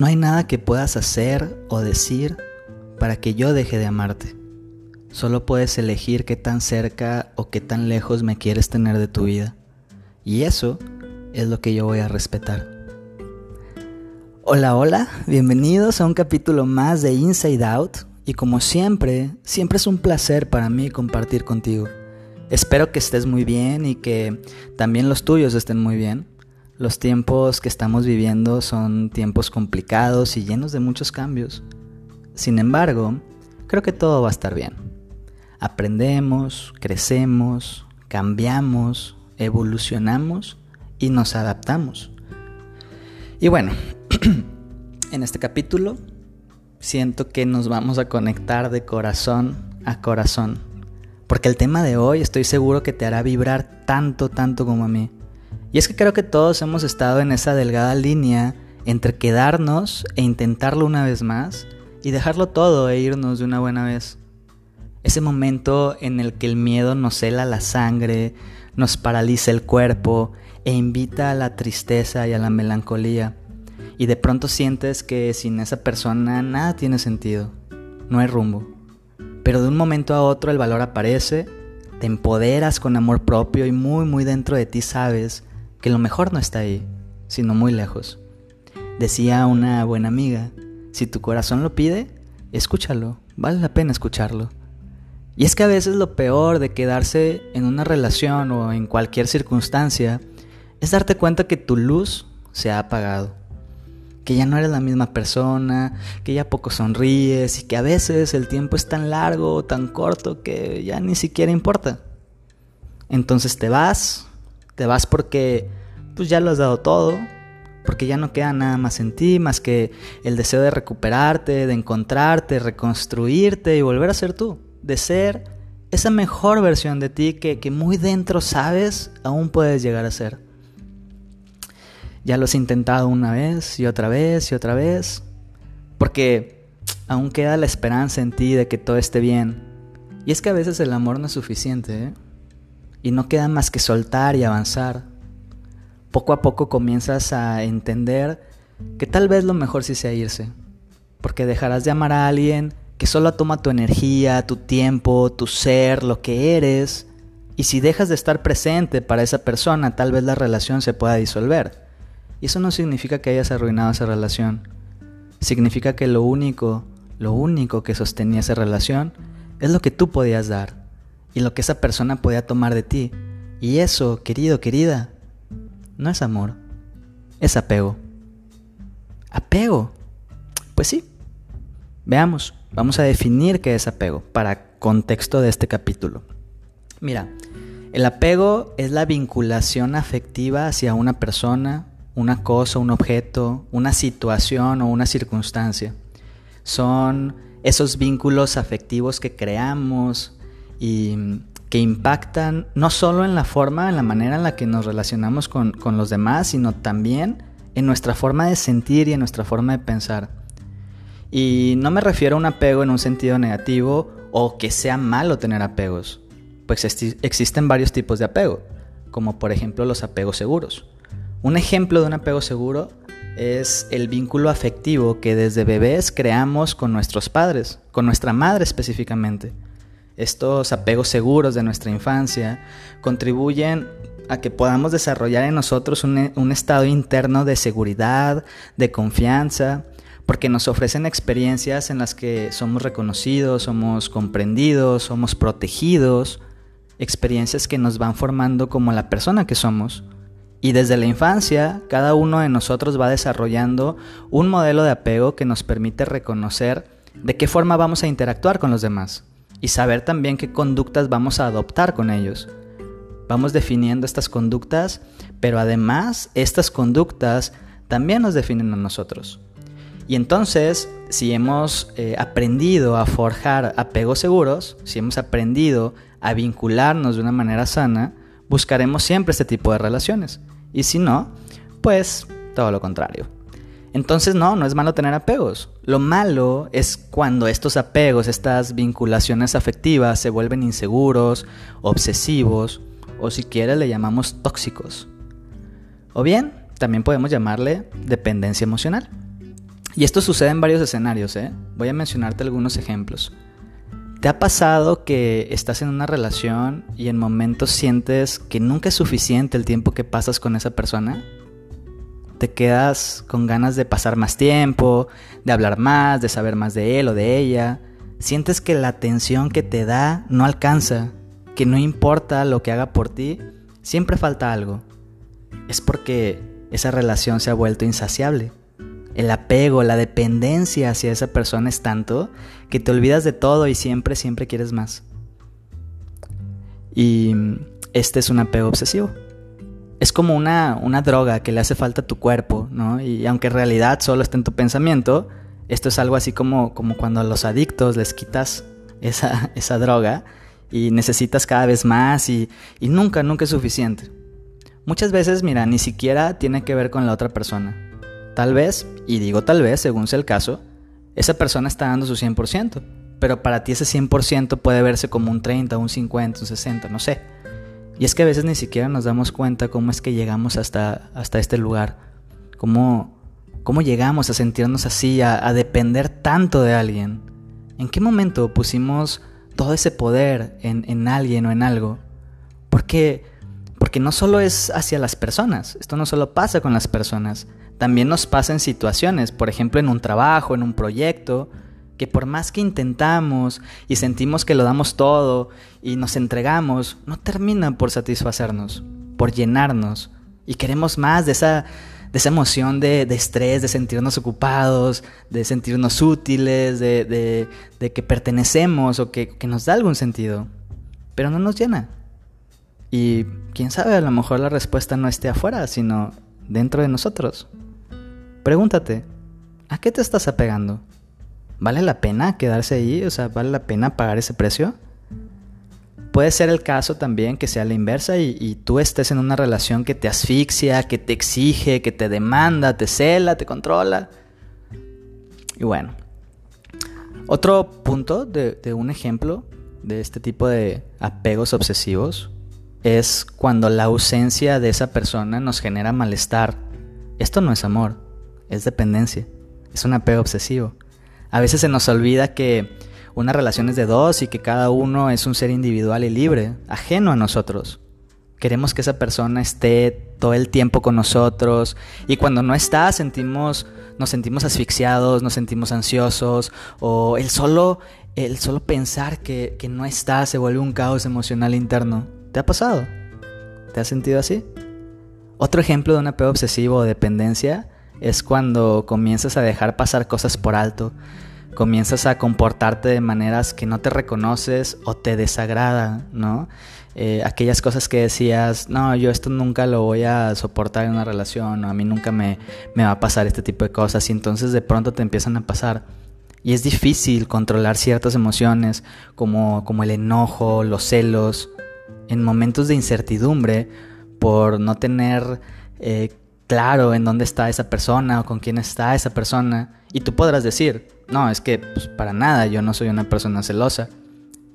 No hay nada que puedas hacer o decir para que yo deje de amarte. Solo puedes elegir qué tan cerca o qué tan lejos me quieres tener de tu vida. Y eso es lo que yo voy a respetar. Hola, hola, bienvenidos a un capítulo más de Inside Out. Y como siempre, siempre es un placer para mí compartir contigo. Espero que estés muy bien y que también los tuyos estén muy bien. Los tiempos que estamos viviendo son tiempos complicados y llenos de muchos cambios. Sin embargo, creo que todo va a estar bien aprendemos, crecemos, cambiamos, evolucionamos y nos adaptamos. Y bueno, en este capítulo siento que nos vamos a conectar de corazón a corazón. Porque el tema de hoy estoy seguro que te hará vibrar tanto, tanto como a mí. Y es que creo que todos hemos estado en esa delgada línea entre quedarnos e intentarlo una vez más y dejarlo todo e irnos de una buena vez. Ese momento en el que el miedo nos hela la sangre, nos paraliza el cuerpo e invita a la tristeza y a la melancolía. Y de pronto sientes que sin esa persona nada tiene sentido, no hay rumbo. Pero de un momento a otro el valor aparece, te empoderas con amor propio y muy muy dentro de ti sabes que lo mejor no está ahí, sino muy lejos. Decía una buena amiga, si tu corazón lo pide, escúchalo, vale la pena escucharlo. Y es que a veces lo peor de quedarse en una relación o en cualquier circunstancia es darte cuenta que tu luz se ha apagado, que ya no eres la misma persona, que ya poco sonríes y que a veces el tiempo es tan largo o tan corto que ya ni siquiera importa. Entonces te vas, te vas porque pues ya lo has dado todo, porque ya no queda nada más en ti más que el deseo de recuperarte, de encontrarte, reconstruirte y volver a ser tú de ser esa mejor versión de ti que, muy dentro sabes aún puedes llegar a ser. Ya lo has intentado una vez y otra vez y otra vez, porque aún queda la esperanza en ti de que todo esté bien. Y es que a veces el amor no es suficiente, ¿eh? Y no queda más que soltar y avanzar. Poco a poco comienzas a entender que tal vez lo mejor sí sea irse, porque dejarás de amar a alguien que solo toma tu energía, tu tiempo, tu ser, lo que eres. Y si dejas de estar presente para esa persona, tal vez la relación se pueda disolver. Y eso no significa que hayas arruinado esa relación. Significa que lo único, lo único que sostenía esa relación es lo que tú podías dar y lo que esa persona podía tomar de ti. Y eso, querido, querida, no es amor, es apego. ¿Apego? Pues sí. Veamos. Vamos a definir qué es apego para contexto de este capítulo. Mira, el apego es la vinculación afectiva hacia una persona, una cosa, un objeto, una situación o una circunstancia. Son esos vínculos afectivos que creamos y que impactan no solo en la forma, en la manera en la que nos relacionamos con, con los demás, sino también en nuestra forma de sentir y en nuestra forma de pensar. Y no me refiero a un apego en un sentido negativo o que sea malo tener apegos, pues existen varios tipos de apego, como por ejemplo los apegos seguros. Un ejemplo de un apego seguro es el vínculo afectivo que desde bebés creamos con nuestros padres, con nuestra madre específicamente. Estos apegos seguros de nuestra infancia contribuyen a que podamos desarrollar en nosotros un, estado interno de seguridad, de confianza, porque nos ofrecen experiencias en las que somos reconocidos, somos comprendidos, somos protegidos, experiencias que nos van formando como la persona que somos. Y desde la infancia, cada uno de nosotros va desarrollando un modelo de apego que nos permite reconocer de qué forma vamos a interactuar con los demás y saber también qué conductas vamos a adoptar con ellos. Vamos definiendo estas conductas, pero además estas conductas también nos definen a nosotros. Y entonces, si hemos eh, aprendido a forjar apegos seguros, si hemos aprendido a vincularnos de una manera sana, buscaremos siempre este tipo de relaciones. Y si no, pues todo lo contrario. Entonces no, no es malo tener apegos. Lo malo es cuando estos apegos, estas vinculaciones afectivas se vuelven inseguros, obsesivos o si le llamamos tóxicos. O bien, también podemos llamarle dependencia emocional. Y esto sucede en varios escenarios, ¿eh? Voy a mencionarte algunos ejemplos. ¿Te ha pasado que estás en una relación y en momentos sientes que nunca es suficiente el tiempo que pasas con esa persona? Te quedas con ganas de pasar más tiempo, de hablar más, de saber más de él o de ella. Sientes que la atención que te da no alcanza, que no importa lo que haga por ti, siempre falta algo. Es porque esa relación se ha vuelto insaciable. El apego, la dependencia hacia esa persona es tanto que te olvidas de todo y siempre, siempre quieres más. Y este es un apego obsesivo. Es como una, una droga que le hace falta a tu cuerpo, ¿no? Y aunque en realidad solo está en tu pensamiento, esto es algo así como, como cuando a los adictos les quitas esa, esa droga y necesitas cada vez más y, y nunca, nunca es suficiente. Muchas veces, mira, ni siquiera tiene que ver con la otra persona Tal vez, y digo tal vez, según sea el caso, esa persona está dando su 100%, pero para ti ese 100% puede verse como un 30, un 50, un 60, no sé. Y es que a veces ni siquiera nos damos cuenta cómo es que llegamos hasta, hasta este lugar, cómo, cómo llegamos a sentirnos así, a, depender tanto de alguien. ¿En qué momento pusimos todo ese poder en, en alguien o en algo? Porque, porque no solo es hacia las personas, esto no solo pasa con las personas, también nos pasa en situaciones, por ejemplo en un trabajo, en un proyecto, que por más que intentamos y sentimos que lo damos todo y nos entregamos, no terminan por satisfacernos, por llenarnos. Y queremos más de esa, de esa emoción de, estrés, de sentirnos ocupados, de sentirnos útiles, de, que pertenecemos o que, que nos da algún sentido. Pero no nos llena. Y quién sabe, a lo mejor la respuesta no esté afuera, sino dentro de nosotros. Pregúntate, ¿a qué te estás apegando? ¿Vale la pena quedarse ahí? O sea, ¿vale la pena pagar ese precio? Puede ser el caso también que sea la inversa y, tú estés en una relación que te asfixia, que te exige, que te demanda, te cela, te controla. Y bueno, otro punto de, de un ejemplo de este tipo de apegos obsesivos es cuando la ausencia de esa persona nos genera malestar. Esto no es amor es dependencia, es un apego obsesivo. A veces se nos olvida que una relación es de dos y que cada uno es un ser individual y libre, ajeno a nosotros. Queremos que esa persona esté todo el tiempo con nosotros y cuando no está sentimos, nos sentimos asfixiados, nos sentimos ansiosos o el solo, el solo pensar que, que no está se vuelve un caos emocional interno. ¿Te ha pasado? ¿Te has sentido así? Otro ejemplo de un apego obsesivo o dependencia es cuando comienzas a dejar pasar cosas por alto, comienzas a comportarte de maneras que no te reconoces o te desagrada, ¿no? Eh, aquellas cosas que decías, no, yo esto nunca lo voy a soportar en una relación, o a mí nunca me, me va a pasar este tipo de cosas, y entonces de pronto te empiezan a pasar. Y es difícil controlar ciertas emociones como, como el enojo, los celos, en momentos de incertidumbre por no tener eh, claro en dónde está esa persona o con quién está esa persona. Y tú podrás decir, no, es que pues, para nada, yo no soy una persona celosa.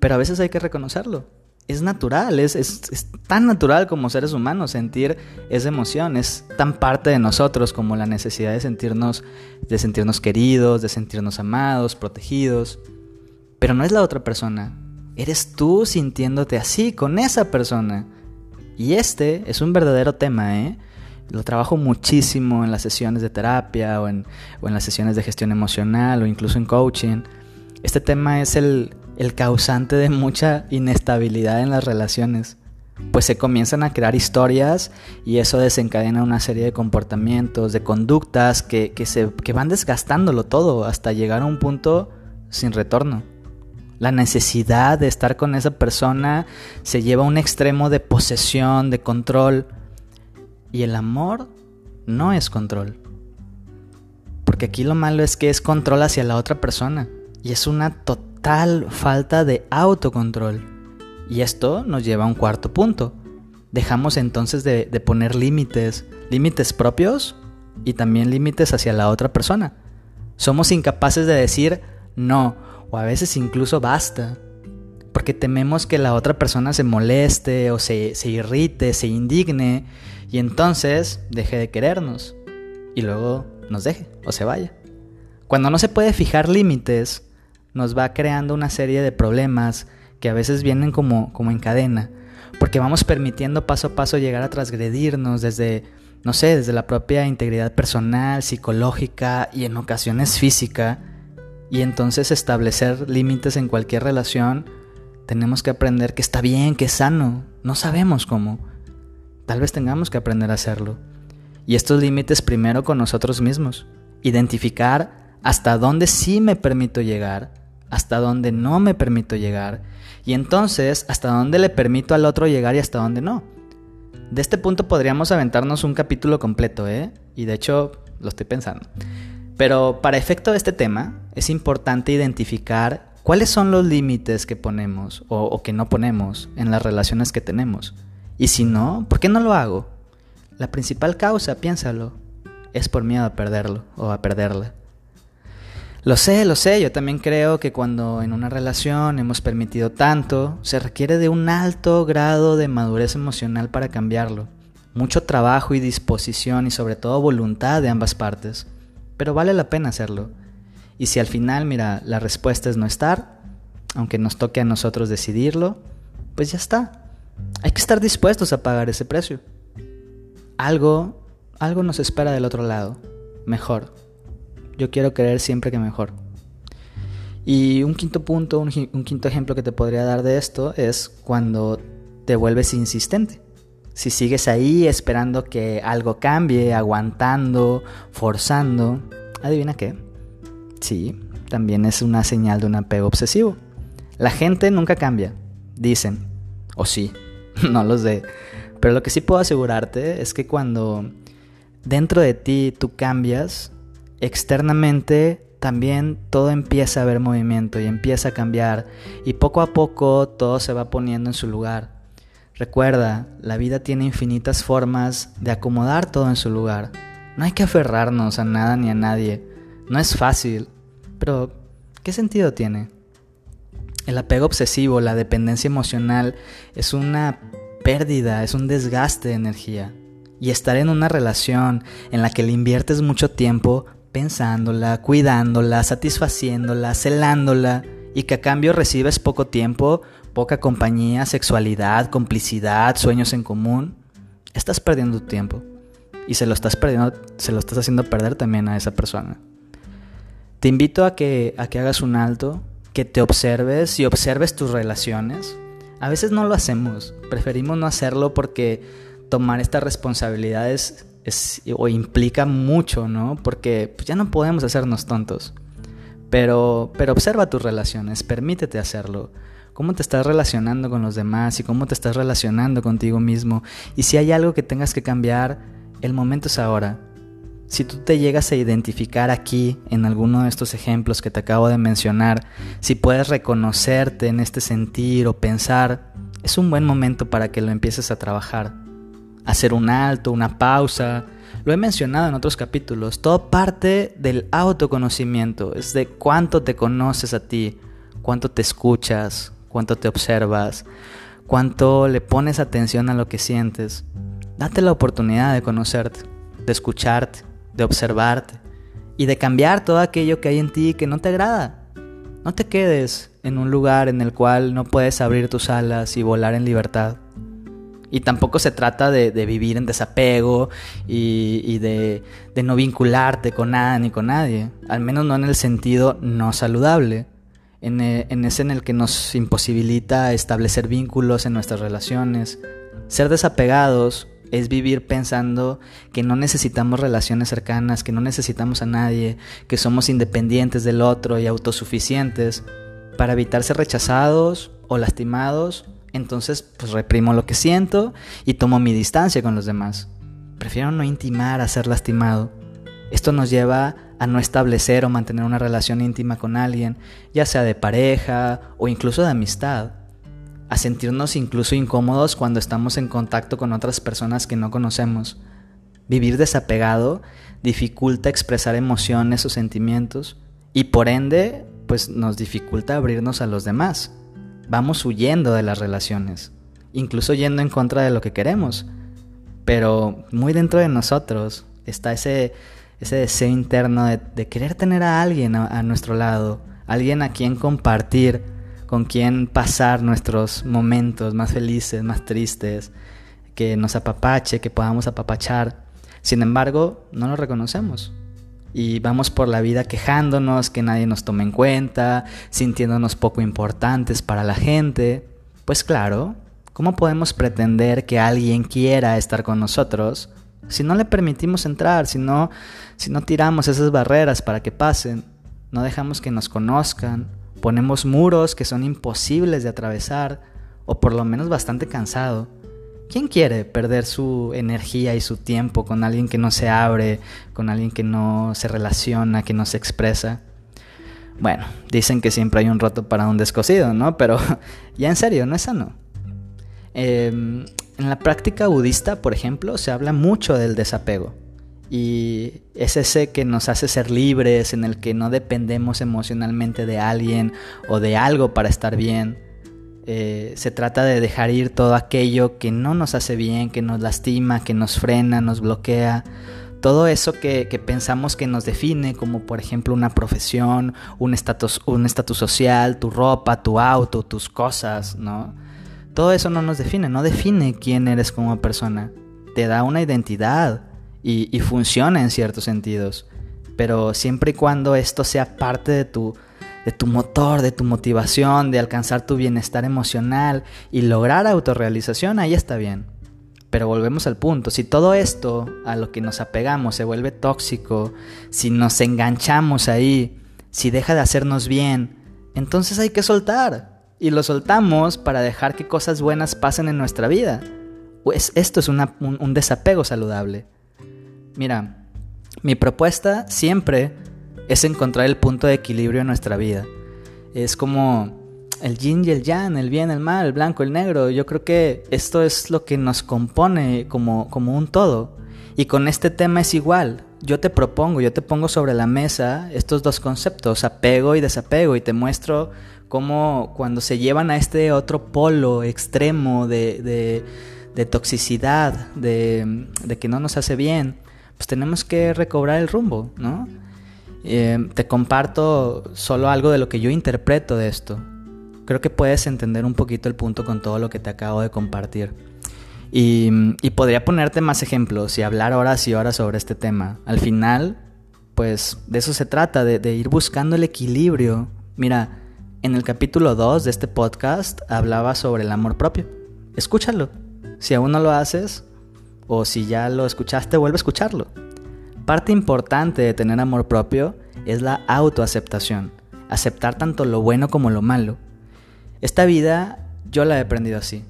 Pero a veces hay que reconocerlo. Es natural, es, es, tan natural como seres humanos sentir esa emoción, es tan parte de nosotros como la necesidad de sentirnos, de sentirnos queridos, de sentirnos amados, protegidos. Pero no es la otra persona, eres tú sintiéndote así con esa persona. Y este es un verdadero tema, ¿eh? Lo trabajo muchísimo en las sesiones de terapia o en, las sesiones de gestión emocional o incluso en coaching. Este tema es el, el causante de mucha inestabilidad en las relaciones pues se comienzan a crear historias y eso desencadena una serie de comportamientos, de conductas que, que, se, que van desgastándolo todo hasta llegar a un punto sin retorno. La necesidad de estar con esa persona se lleva a un extremo de posesión, de control, y el amor no es control. Porque aquí lo malo es que es control hacia la otra persona. Y es una total falta de autocontrol. Y esto nos lleva a un cuarto punto. Dejamos entonces de, poner límites, límites propios y también límites hacia la otra persona. Somos incapaces de decir no o a veces incluso basta. Porque tememos que la otra persona se moleste o se, se irrite, se indigne y entonces deje de querernos y luego nos deje o se vaya. Cuando no se puede fijar límites, nos va creando una serie de problemas que a veces vienen como, como en cadena, porque vamos permitiendo paso a paso llegar a transgredirnos desde, no sé, desde la propia integridad personal, psicológica y en ocasiones física, y entonces establecer límites en cualquier relación, tenemos que aprender que está bien, que es sano, no sabemos cómo. Tal vez tengamos que aprender a hacerlo. Y estos límites primero con nosotros mismos. Identificar hasta dónde sí me permito llegar, hasta dónde no me permito llegar. Y entonces hasta dónde le permito al otro llegar y hasta dónde no. De este punto podríamos aventarnos un capítulo completo, ¿eh? Y de hecho lo estoy pensando. Pero para efecto de este tema es importante identificar cuáles son los límites que ponemos o, o que no ponemos en las relaciones que tenemos. Y si no, ¿por qué no lo hago? La principal causa, piénsalo, es por miedo a perderlo o a perderla. Lo sé, lo sé, yo también creo que cuando en una relación hemos permitido tanto, se requiere de un alto grado de madurez emocional para cambiarlo. Mucho trabajo y disposición y sobre todo voluntad de ambas partes. Pero vale la pena hacerlo. Y si al final, mira, la respuesta es no estar, aunque nos toque a nosotros decidirlo, pues ya está. Hay que estar dispuestos a pagar ese precio algo, algo nos espera del otro lado, mejor. Yo quiero creer siempre que mejor. Y un quinto punto, un, un, quinto ejemplo que te podría dar de esto es cuando te vuelves insistente. Si sigues ahí esperando que algo cambie, aguantando, forzando, adivina qué. Sí, también es una señal de un apego obsesivo. La gente nunca cambia, dicen. O sí, no los de pero lo que sí puedo asegurarte es que cuando dentro de ti tú cambias, externamente también todo empieza a ver movimiento y empieza a cambiar y poco a poco todo se va poniendo en su lugar. Recuerda, la vida tiene infinitas formas de acomodar todo en su lugar. No hay que aferrarnos a nada ni a nadie. No es fácil, pero ¿qué sentido tiene? El apego obsesivo, la dependencia emocional, es una pérdida, es un desgaste de energía. Y estar en una relación en la que le inviertes mucho tiempo pensándola, cuidándola, satisfaciéndola, celándola, y que a cambio recibes poco tiempo, poca compañía, sexualidad, complicidad, sueños en común, estás perdiendo tu tiempo. Y se lo estás perdiendo, se lo estás haciendo perder también a esa persona. Te invito a que, a que hagas un alto, que te observes y observes tus relaciones, a veces no lo hacemos, preferimos no hacerlo porque tomar estas responsabilidades es, o implica mucho, ¿no? Porque pues, ya no podemos hacernos tontos. Pero, pero observa tus relaciones, permítete hacerlo. Cómo te estás relacionando con los demás y cómo te estás relacionando contigo mismo. Y si hay algo que tengas que cambiar, el momento es ahora. Si tú te llegas a identificar aquí en alguno de estos ejemplos que te acabo de mencionar, si puedes reconocerte en este sentir o pensar, es un buen momento para que lo empieces a trabajar. Hacer un alto, una pausa. Lo he mencionado en otros capítulos. Todo parte del autoconocimiento. Es de cuánto te conoces a ti, cuánto te escuchas, cuánto te observas, cuánto le pones atención a lo que sientes. Date la oportunidad de conocerte, de escucharte de observarte y de cambiar todo aquello que hay en ti que no te agrada. No te quedes en un lugar en el cual no puedes abrir tus alas y volar en libertad. Y tampoco se trata de, vivir en desapego y, de, no vincularte con nada ni con nadie. Al menos no en el sentido no saludable. En, en ese en el que nos imposibilita establecer vínculos en nuestras relaciones. Ser desapegados es vivir pensando que no necesitamos relaciones cercanas, que no necesitamos a nadie, que somos independientes del otro y autosuficientes. Para evitar ser rechazados o lastimados, entonces pues reprimo lo que siento y tomo mi distancia con los demás. Prefiero no intimar a ser lastimado. Esto nos lleva a no establecer o mantener una relación íntima con alguien, ya sea de pareja o incluso de amistad a sentirnos incluso incómodos cuando estamos en contacto con otras personas que no conocemos. Vivir desapegado dificulta expresar emociones o sentimientos y por ende pues nos dificulta abrirnos a los demás. Vamos huyendo de las relaciones, incluso yendo en contra de lo que queremos. Pero muy dentro de nosotros está ese, ese deseo interno de, querer tener a alguien a, nuestro lado, alguien a quien compartir, con quien pasar nuestros momentos más felices, más tristes, que nos apapache, que podamos apapachar. Sin embargo, no lo reconocemos. Y vamos por la vida quejándonos, que nadie nos tome en cuenta, sintiéndonos poco importantes para la gente. Pues claro, ¿cómo podemos pretender que alguien quiera estar con nosotros si no le permitimos entrar, si no, si no tiramos esas barreras para que pasen, no dejamos que nos conozcan, ponemos muros que son imposibles de atravesar o por lo menos bastante cansado. ¿Quién quiere perder su energía y su tiempo con alguien que no se abre, con alguien que no se relaciona, que no se expresa? Bueno, dicen que siempre hay un roto para un descosido, ¿no? Pero ya en serio, no es sano. Eh, en la práctica budista, por ejemplo, se habla mucho del desapego. Y es ese que nos hace ser libres, en el que no dependemos emocionalmente de alguien o de algo para estar bien. Eh, se trata de dejar ir todo aquello que no nos hace bien, que nos lastima, que nos frena, nos bloquea. Todo eso que, que pensamos que nos define, como por ejemplo una profesión, un estatus un estatus social, tu ropa, tu auto, tus cosas, ¿no? Todo eso no nos define, no define quién eres como persona. Te da una identidad y, funciona en ciertos sentidos. Pero siempre y cuando esto sea parte de tu, de tu motor, de tu motivación, de alcanzar tu bienestar emocional y lograr autorrealización, ahí está bien. Pero volvemos al punto, si todo esto a lo que nos apegamos se vuelve tóxico, si nos enganchamos ahí, si deja de hacernos bien, entonces hay que soltar y lo soltamos para dejar que cosas buenas pasen en nuestra vida. Pues esto es un, desapego saludable. Mira, mi propuesta siempre es encontrar el punto de equilibrio en nuestra vida. Es como el yin y el yang, el bien, el mal, el blanco, el negro. Yo creo que esto es lo que nos compone como, como un todo. Y con este tema es igual. Yo te propongo, yo te pongo sobre la mesa estos dos conceptos, apego y desapego, y te muestro cómo cuando se llevan a este otro polo extremo de, toxicidad, de, que no nos hace bien, pues tenemos que recobrar el rumbo, ¿no? Eh, te comparto solo algo de lo que yo interpreto de esto. Creo que puedes entender un poquito el punto con todo lo que te acabo de compartir. Y, podría ponerte más ejemplos y hablar horas y horas sobre este tema. Al final, pues de eso se trata, de, de ir buscando el equilibrio. Mira, en el capítulo 2 de este podcast hablaba sobre el amor propio. Escúchalo. Si aún no lo haces, o si ya lo escuchaste, vuelve a escucharlo. Parte importante de tener amor propio es la autoaceptación. Aceptar tanto lo bueno como lo malo. Esta vida yo la he aprendido así.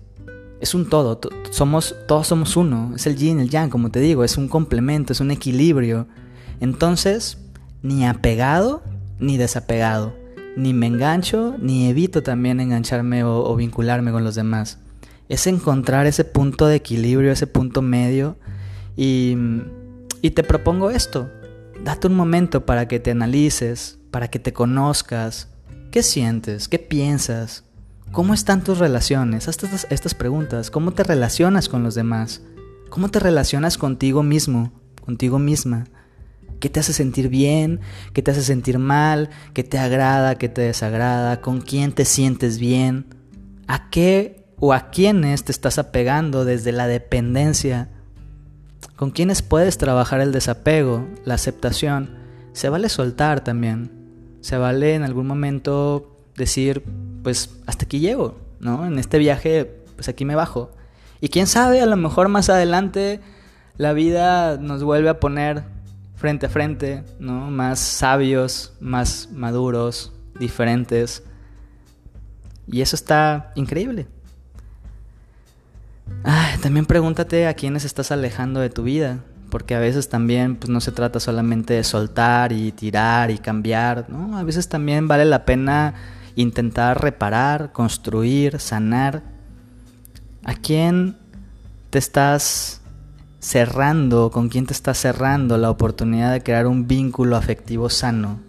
Es un todo, somos, todos somos uno. Es el yin, el yang, como te digo, es un complemento, es un equilibrio. Entonces, ni apegado ni desapegado ni me engancho, ni evito también engancharme o, vincularme con los demás. Es encontrar ese punto de equilibrio, ese punto medio. Y, y te propongo esto. Date un momento para que te analices, para que te conozcas. ¿Qué sientes? ¿Qué piensas? ¿Cómo están tus relaciones? Haz estas, estas preguntas. ¿Cómo te relacionas con los demás? ¿Cómo te relacionas contigo mismo, contigo misma? ¿Qué te hace sentir bien? ¿Qué te hace sentir mal? ¿Qué te agrada? ¿Qué te desagrada? ¿Con quién te sientes bien? ¿A qué o a quiénes te estás apegando desde la dependencia? ¿Con quiénes puedes trabajar el desapego, la aceptación? Se vale soltar también. Se vale en algún momento decir, pues hasta aquí llego, ¿no? En este viaje, pues aquí me bajo. Y quién sabe, a lo mejor más adelante la vida nos vuelve a poner frente a frente, ¿no? Más sabios, más maduros, diferentes. Y eso está increíble. También pregúntate a quiénes estás alejando de tu vida, porque a veces también pues, no se trata solamente de soltar y tirar y cambiar, ¿no? A veces también vale la pena intentar reparar, construir, sanar. ¿A quién te estás cerrando, con quién te estás cerrando la oportunidad de crear un vínculo afectivo sano.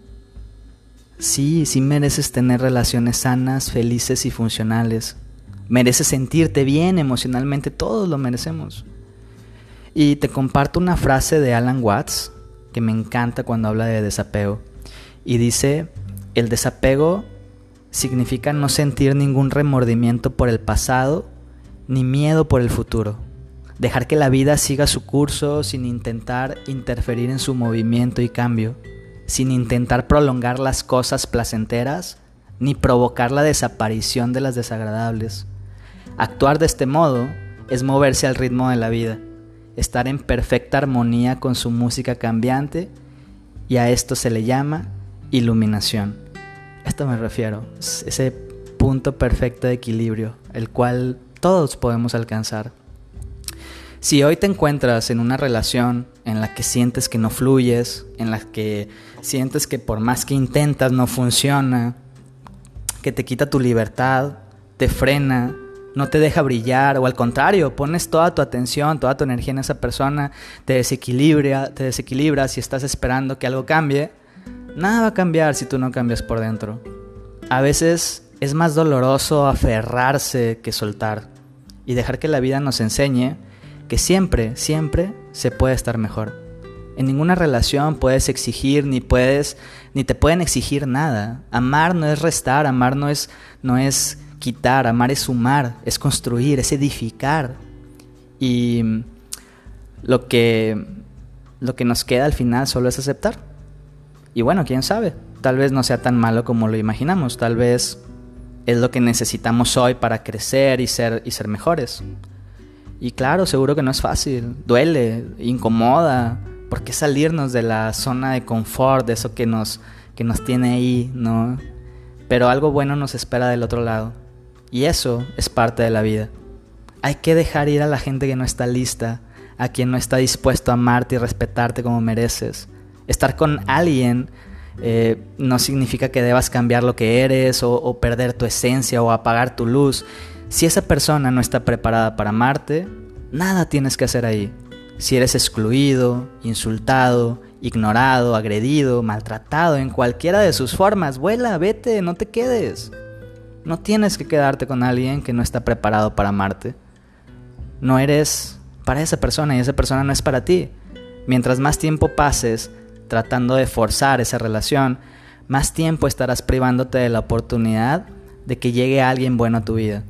Sí, sí mereces tener relaciones sanas, felices y funcionales. Mereces sentirte bien emocionalmente, todos lo merecemos. Y te comparto una frase de Alan Watts que me encanta cuando habla de desapego. Y dice, el desapego significa no sentir ningún remordimiento por el pasado ni miedo por el futuro. Dejar que la vida siga su curso sin intentar interferir en su movimiento y cambio, sin intentar prolongar las cosas placenteras ni provocar la desaparición de las desagradables. Actuar de este modo es moverse al ritmo de la vida, estar en perfecta armonía con su música cambiante y a esto se le llama iluminación. Esto me refiero, ese punto perfecto de equilibrio, el cual todos podemos alcanzar. Si hoy te encuentras en una relación en la que sientes que no fluyes, en la que sientes que por más que intentas no funciona, que te quita tu libertad, te frena, no te deja brillar o al contrario, pones toda tu atención, toda tu energía en esa persona, te desequilibra, te desequilibras y estás esperando que algo cambie, nada va a cambiar si tú no cambias por dentro. A veces es más doloroso aferrarse que soltar y dejar que la vida nos enseñe que siempre, siempre se puede estar mejor. En ninguna relación puedes exigir ni puedes ni te pueden exigir nada. Amar no es restar, amar no es no es quitar, amar es sumar, es construir, es edificar. Y lo que, lo que nos queda al final solo es aceptar. Y bueno, quién sabe, tal vez no sea tan malo como lo imaginamos, tal vez es lo que necesitamos hoy para crecer y ser, y ser mejores. Y claro, seguro que no es fácil, duele, incomoda, porque salirnos de la zona de confort, de eso que nos, que nos tiene ahí, ¿no? Pero algo bueno nos espera del otro lado. Y eso es parte de la vida. Hay que dejar ir a la gente que no está lista, a quien no está dispuesto a amarte y respetarte como mereces. Estar con alguien eh, no significa que debas cambiar lo que eres o, o perder tu esencia o apagar tu luz. Si esa persona no está preparada para amarte, nada tienes que hacer ahí. Si eres excluido, insultado, ignorado, agredido, maltratado en cualquiera de sus formas, vuela, vete, no te quedes. No tienes que quedarte con alguien que no está preparado para amarte. No eres para esa persona y esa persona no es para ti. Mientras más tiempo pases tratando de forzar esa relación, más tiempo estarás privándote de la oportunidad de que llegue alguien bueno a tu vida.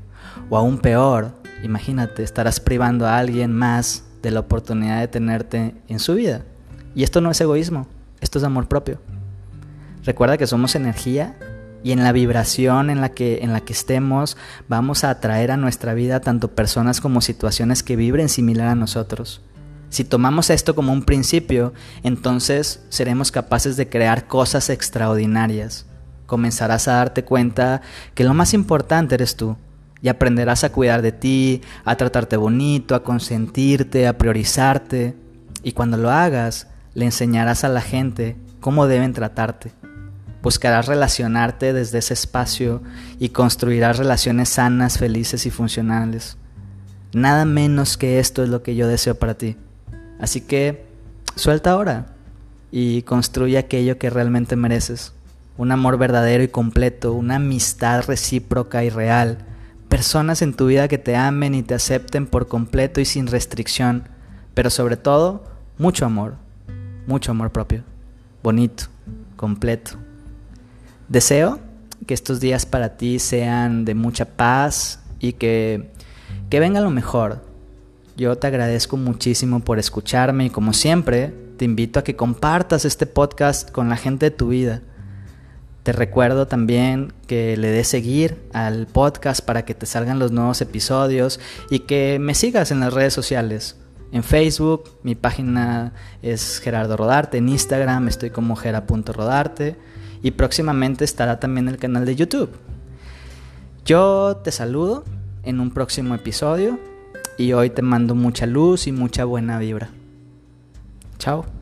O aún peor, imagínate, estarás privando a alguien más de la oportunidad de tenerte en su vida. Y esto no es egoísmo, esto es amor propio. Recuerda que somos energía y en la vibración en la que en la que estemos vamos a atraer a nuestra vida tanto personas como situaciones que vibren similar a nosotros. Si tomamos esto como un principio, entonces seremos capaces de crear cosas extraordinarias. Comenzarás a darte cuenta que lo más importante eres tú y aprenderás a cuidar de ti, a tratarte bonito, a consentirte, a priorizarte. Y cuando lo hagas, le enseñarás a la gente cómo deben tratarte. Buscarás relacionarte desde ese espacio y construirás relaciones sanas, felices y funcionales. Nada menos que esto es lo que yo deseo para ti. Así que suelta ahora y construye aquello que realmente mereces. Un amor verdadero y completo, una amistad recíproca y real. Personas en tu vida que te amen y te acepten por completo y sin restricción. Pero sobre todo, mucho amor. Mucho amor propio. Bonito, completo. Deseo que estos días para ti sean de mucha paz y que, que venga lo mejor. Yo te agradezco muchísimo por escucharme y como siempre te invito a que compartas este podcast con la gente de tu vida. Te recuerdo también que le des seguir al podcast para que te salgan los nuevos episodios y que me sigas en las redes sociales. En Facebook, mi página es Gerardo Rodarte, en Instagram estoy como gera.rodarte y próximamente estará también el canal de YouTube. Yo te saludo en un próximo episodio y hoy te mando mucha luz y mucha buena vibra. Chao.